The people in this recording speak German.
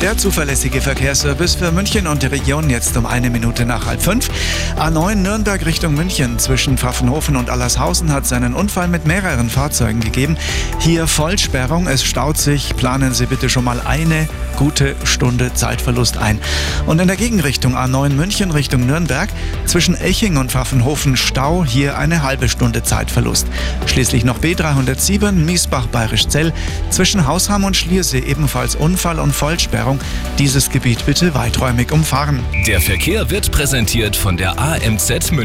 Der zuverlässige Verkehrsservice für München und die Region jetzt um eine Minute nach halb fünf. A9 Nürnberg Richtung München zwischen Pfaffenhofen und Allershausen hat seinen Unfall mit mehreren Fahrzeugen gegeben. Hier Vollsperrung, es staut sich. Planen Sie bitte schon mal eine gute Stunde Zeitverlust ein. Und in der Gegenrichtung A9 München Richtung Nürnberg zwischen Eching und Pfaffenhofen Stau, hier eine halbe Stunde Zeitverlust. Schließlich noch B307 Miesbach-Bayerisch-Zell zwischen Hausham und Schliersee ebenfalls Unfall und Vollsperrung. Dieses Gebiet bitte weiträumig umfahren. Der Verkehr wird präsentiert von der AMZ München.